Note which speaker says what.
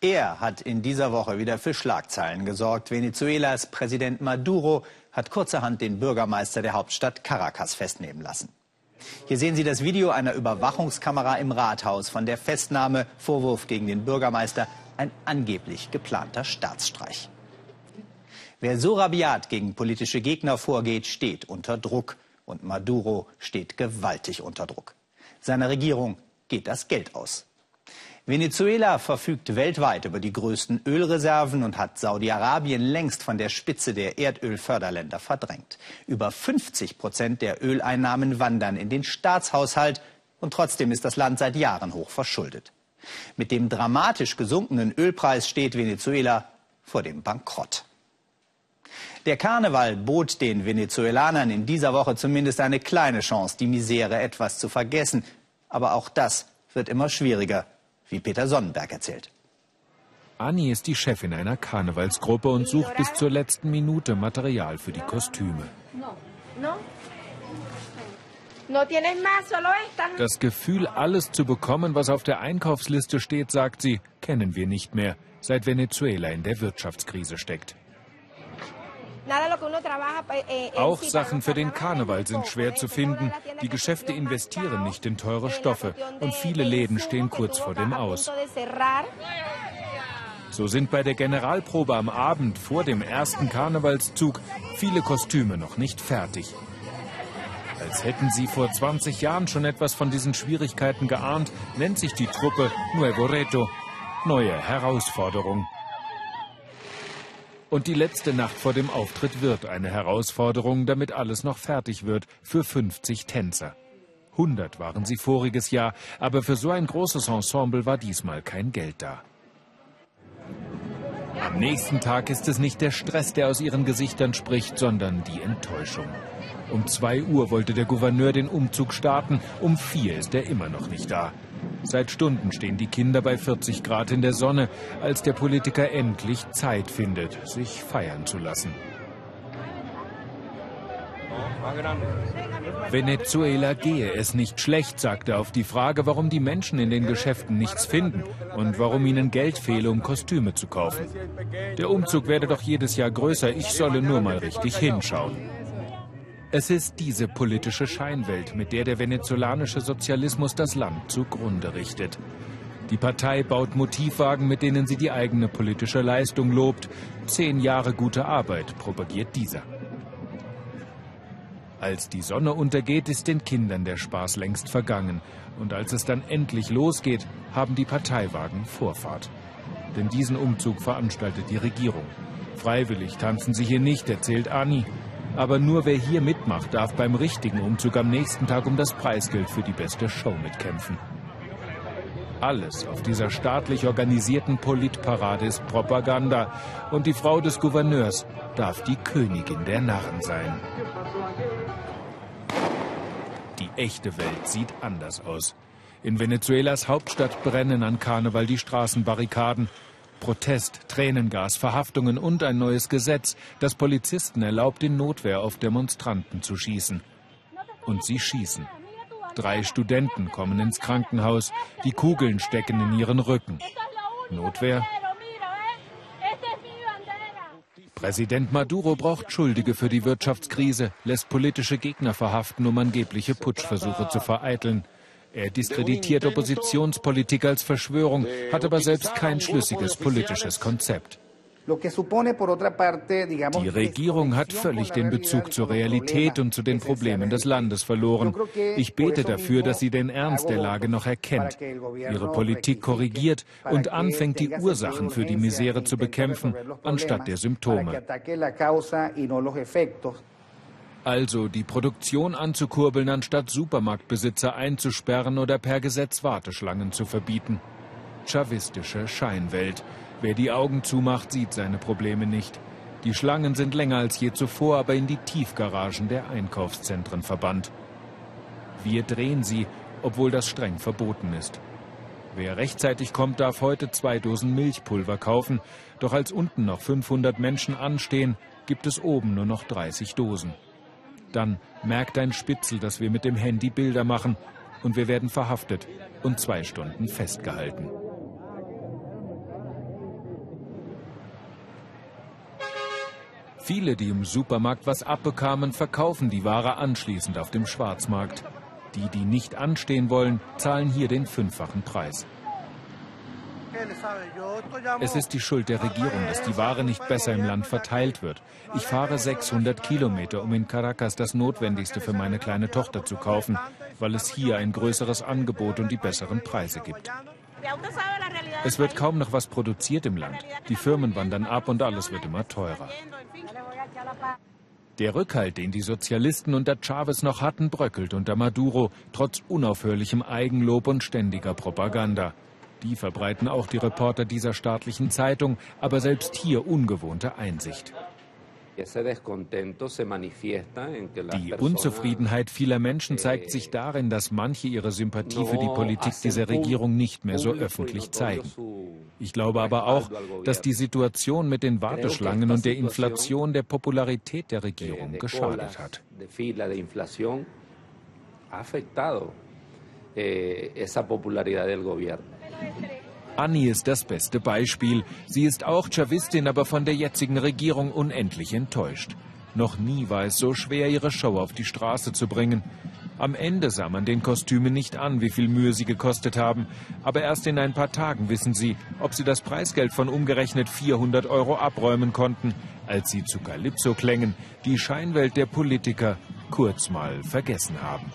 Speaker 1: Er hat in dieser Woche wieder für Schlagzeilen gesorgt. Venezuelas Präsident Maduro hat kurzerhand den Bürgermeister der Hauptstadt Caracas festnehmen lassen. Hier sehen Sie das Video einer Überwachungskamera im Rathaus von der Festnahme, Vorwurf gegen den Bürgermeister, ein angeblich geplanter Staatsstreich. Wer so rabiat gegen politische Gegner vorgeht, steht unter Druck. Und Maduro steht gewaltig unter Druck. Seiner Regierung geht das Geld aus. Venezuela verfügt weltweit über die größten Ölreserven und hat Saudi-Arabien längst von der Spitze der Erdölförderländer verdrängt. Über 50 Prozent der Öleinnahmen wandern in den Staatshaushalt und trotzdem ist das Land seit Jahren hoch verschuldet. Mit dem dramatisch gesunkenen Ölpreis steht Venezuela vor dem Bankrott. Der Karneval bot den Venezuelanern in dieser Woche zumindest eine kleine Chance, die Misere etwas zu vergessen. Aber auch das wird immer schwieriger wie Peter Sonnenberg erzählt.
Speaker 2: Anni ist die Chefin einer Karnevalsgruppe und sucht bis zur letzten Minute Material für die Kostüme. Das Gefühl, alles zu bekommen, was auf der Einkaufsliste steht, sagt sie, kennen wir nicht mehr, seit Venezuela in der Wirtschaftskrise steckt. Eh, Auch Sachen für den Karneval sind schwer zu finden. Die Geschäfte investieren nicht in teure Stoffe und viele Läden stehen kurz vor dem Aus. So sind bei der Generalprobe am Abend vor dem ersten Karnevalszug viele Kostüme noch nicht fertig. Als hätten sie vor 20 Jahren schon etwas von diesen Schwierigkeiten geahnt, nennt sich die Truppe Nuevo Reto. Neue Herausforderung. Und die letzte Nacht vor dem Auftritt wird eine Herausforderung, damit alles noch fertig wird, für 50 Tänzer. 100 waren sie voriges Jahr, aber für so ein großes Ensemble war diesmal kein Geld da. Am nächsten Tag ist es nicht der Stress, der aus ihren Gesichtern spricht, sondern die Enttäuschung. Um zwei Uhr wollte der Gouverneur den Umzug starten, um vier ist er immer noch nicht da. Seit Stunden stehen die Kinder bei 40 Grad in der Sonne, als der Politiker endlich Zeit findet, sich feiern zu lassen. Venezuela gehe es nicht schlecht, sagte er auf die Frage, warum die Menschen in den Geschäften nichts finden und warum ihnen Geld fehle, um Kostüme zu kaufen. Der Umzug werde doch jedes Jahr größer, ich solle nur mal richtig hinschauen. Es ist diese politische Scheinwelt, mit der der venezolanische Sozialismus das Land zugrunde richtet. Die Partei baut Motivwagen, mit denen sie die eigene politische Leistung lobt. Zehn Jahre gute Arbeit propagiert dieser. Als die Sonne untergeht, ist den Kindern der Spaß längst vergangen. Und als es dann endlich losgeht, haben die Parteiwagen Vorfahrt. Denn diesen Umzug veranstaltet die Regierung. Freiwillig tanzen sie hier nicht, erzählt Ani. Aber nur wer hier mitmacht, darf beim richtigen Umzug am nächsten Tag um das Preisgeld für die beste Show mitkämpfen. Alles auf dieser staatlich organisierten Politparade ist Propaganda und die Frau des Gouverneurs darf die Königin der Narren sein. Die echte Welt sieht anders aus. In Venezuelas Hauptstadt brennen an Karneval die Straßenbarrikaden. Protest, Tränengas, Verhaftungen und ein neues Gesetz, das Polizisten erlaubt, in Notwehr auf Demonstranten zu schießen. Und sie schießen. Drei Studenten kommen ins Krankenhaus. Die Kugeln stecken in ihren Rücken. Notwehr? Präsident Maduro braucht Schuldige für die Wirtschaftskrise, lässt politische Gegner verhaften, um angebliche Putschversuche zu vereiteln. Er diskreditiert Oppositionspolitik als Verschwörung, hat aber selbst kein schlüssiges politisches Konzept. Die Regierung hat völlig den Bezug zur Realität und zu den Problemen des Landes verloren. Ich bete dafür, dass sie den Ernst der Lage noch erkennt, ihre Politik korrigiert und anfängt, die Ursachen für die Misere zu bekämpfen, anstatt der Symptome. Also die Produktion anzukurbeln, anstatt Supermarktbesitzer einzusperren oder per Gesetz Warteschlangen zu verbieten. Chavistische Scheinwelt. Wer die Augen zumacht, sieht seine Probleme nicht. Die Schlangen sind länger als je zuvor, aber in die Tiefgaragen der Einkaufszentren verbannt. Wir drehen sie, obwohl das streng verboten ist. Wer rechtzeitig kommt, darf heute zwei Dosen Milchpulver kaufen. Doch als unten noch 500 Menschen anstehen, gibt es oben nur noch 30 Dosen. Dann merkt ein Spitzel, dass wir mit dem Handy Bilder machen und wir werden verhaftet und zwei Stunden festgehalten. Viele, die im Supermarkt was abbekamen, verkaufen die Ware anschließend auf dem Schwarzmarkt. Die, die nicht anstehen wollen, zahlen hier den fünffachen Preis. Es ist die Schuld der Regierung, dass die Ware nicht besser im Land verteilt wird. Ich fahre 600 Kilometer, um in Caracas das Notwendigste für meine kleine Tochter zu kaufen, weil es hier ein größeres Angebot und die besseren Preise gibt. Es wird kaum noch was produziert im Land. Die Firmen wandern ab und alles wird immer teurer. Der Rückhalt, den die Sozialisten unter Chavez noch hatten, bröckelt unter Maduro, trotz unaufhörlichem Eigenlob und ständiger Propaganda. Die verbreiten auch die Reporter dieser staatlichen Zeitung, aber selbst hier ungewohnte Einsicht. Die Unzufriedenheit vieler Menschen zeigt sich darin, dass manche ihre Sympathie für die Politik dieser Regierung nicht mehr so öffentlich zeigen. Ich glaube aber auch, dass die Situation mit den Warteschlangen und der Inflation der Popularität der Regierung geschadet hat. esa popularidad del gobierno. Annie ist das beste Beispiel. Sie ist auch Chavistin, aber von der jetzigen Regierung unendlich enttäuscht. Noch nie war es so schwer, ihre Show auf die Straße zu bringen. Am Ende sah man den Kostümen nicht an, wie viel Mühe sie gekostet haben. Aber erst in ein paar Tagen wissen sie, ob sie das Preisgeld von umgerechnet 400 Euro abräumen konnten, als sie zu Calypso-Klängen die Scheinwelt der Politiker kurz mal vergessen haben.